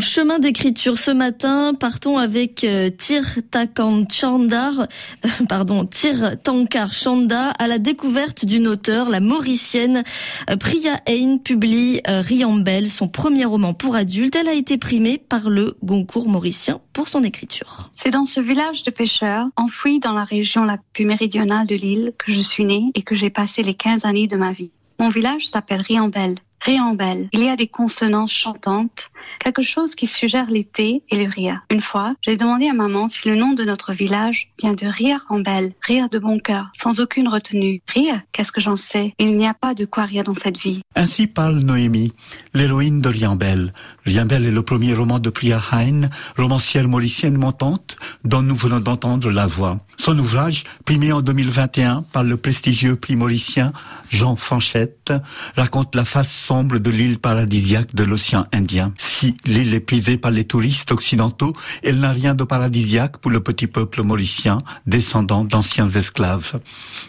En chemin d'écriture ce matin, partons avec euh, Tir Chandar, euh, pardon, Tankar Chanda à la découverte d'une auteure, la mauricienne euh, Priya Ain publie Riambel, son premier roman pour adultes. Elle a été primée par le Goncourt mauricien pour son écriture. C'est dans ce village de pêcheurs, enfoui dans la région la plus méridionale de l'île, que je suis née et que j'ai passé les 15 années de ma vie. Mon village s'appelle Riambel. Riambel. Il y a des consonances chantantes, quelque chose qui suggère l'été et le rire. Une fois, j'ai demandé à maman si le nom de notre village vient de rire en belle, rire de bon cœur, sans aucune retenue. Rire, qu'est-ce que j'en sais? Il n'y a pas de quoi rire dans cette vie. Ainsi parle Noémie, l'héroïne de Riambel. Riambel est le premier roman de Priya Hein, romancière mauricienne montante, dont nous venons d'entendre la voix. Son ouvrage, primé en 2021 par le prestigieux prix mauricien Jean Fanchette, raconte la face sombre de l'île paradisiaque de l'océan Indien. Si l'île est prisée par les touristes occidentaux, elle n'a rien de paradisiaque pour le petit peuple mauricien, descendant d'anciens esclaves.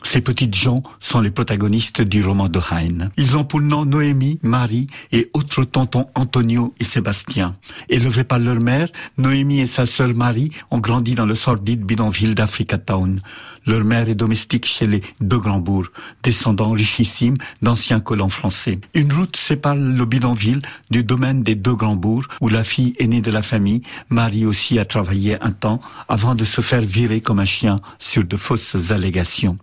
Ces petites gens sont les protagonistes du roman de Heine. Ils ont pour nom Noémie, Marie et autres tontons Antonio et Sébastien. Élevés par leur mère, Noémie et sa sœur Marie ont grandi dans le sordide bidonville d'Africa Town. Leur mère est domestique chez les De Grandbourg, descendants richissimes d'anciens colons français. Une route sépare le bidonville du domaine des De Grandbourg, où la fille aînée de la famille, Marie aussi a travaillé un temps avant de se faire virer comme un chien sur de fausses allégations.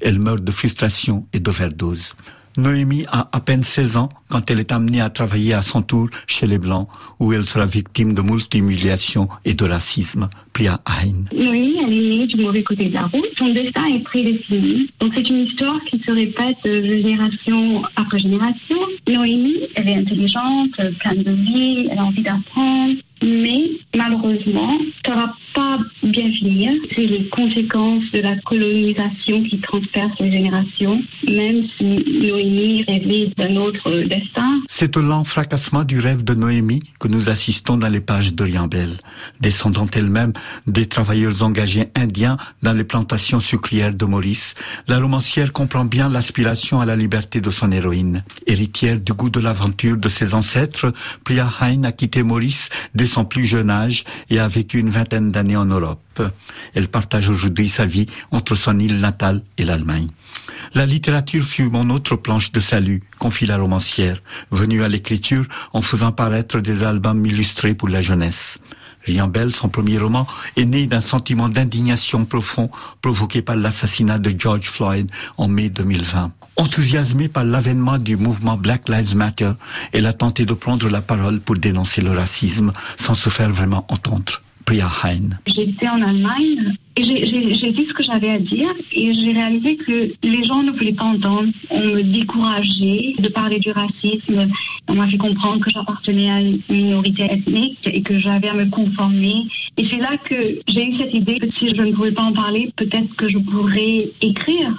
Elle meurt de frustration et d'overdose. Noémie a à peine 16 ans quand elle est amenée à travailler à son tour chez les Blancs, où elle sera victime de multi-humiliations et de racisme. Pia Hein. Noémie, elle est née du mauvais côté de la route. Son destin est prédestiné. Donc c'est une histoire qui se répète de génération après génération. Noémie, elle est intelligente, pleine de vie, elle a envie d'apprendre. Mais malheureusement, ça va pas bien finir. C'est les conséquences de la colonisation qui transperce les générations, même si Noémie rêvait d'un autre destin. C'est au lent fracassement du rêve de Noémie que nous assistons dans les pages d'Oriambel, descendant elle-même des travailleurs engagés indiens dans les plantations sucrières de Maurice. La romancière comprend bien l'aspiration à la liberté de son héroïne. Héritière du goût de l'aventure de ses ancêtres, Priya Hain a quitté Maurice dès son plus jeune âge et a vécu une vingtaine d'années en Europe. Elle partage aujourd'hui sa vie entre son île natale et l'Allemagne. La littérature fut mon autre planche de salut, confie la romancière, venue à l'écriture en faisant paraître des albums illustrés pour la jeunesse. Bell, son premier roman, est né d'un sentiment d'indignation profond provoqué par l'assassinat de George Floyd en mai 2020. Enthousiasmée par l'avènement du mouvement Black Lives Matter, elle a tenté de prendre la parole pour dénoncer le racisme sans se faire vraiment entendre. Hein. J'étais en Allemagne j'ai dit ce que j'avais à dire et j'ai réalisé que les gens ne voulaient pas entendre. On me décourageait de parler du racisme. On m'a fait comprendre que j'appartenais à une minorité ethnique et que j'avais à me conformer. Et c'est là que j'ai eu cette idée que si je ne pouvais pas en parler, peut-être que je pourrais écrire.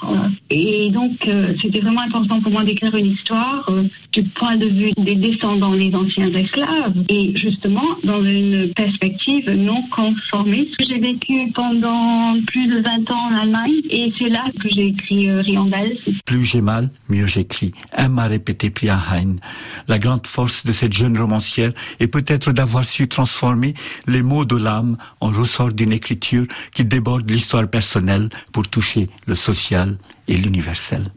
Et donc, euh, c'était vraiment important pour moi d'écrire une histoire euh, du point de vue des descendants des anciens esclaves et justement dans une perspective non conformée. J'ai vécu pendant plus de 20 ans en Allemagne et c'est là que j'ai écrit euh. Plus j'ai mal, mieux j'écris. Un m'a répété Pia Hein. La grande force de cette jeune romancière est peut-être d'avoir su transformer les mots de l'âme en ressort d'une écriture qui déborde l'histoire personnelle pour toucher le social et l'universel.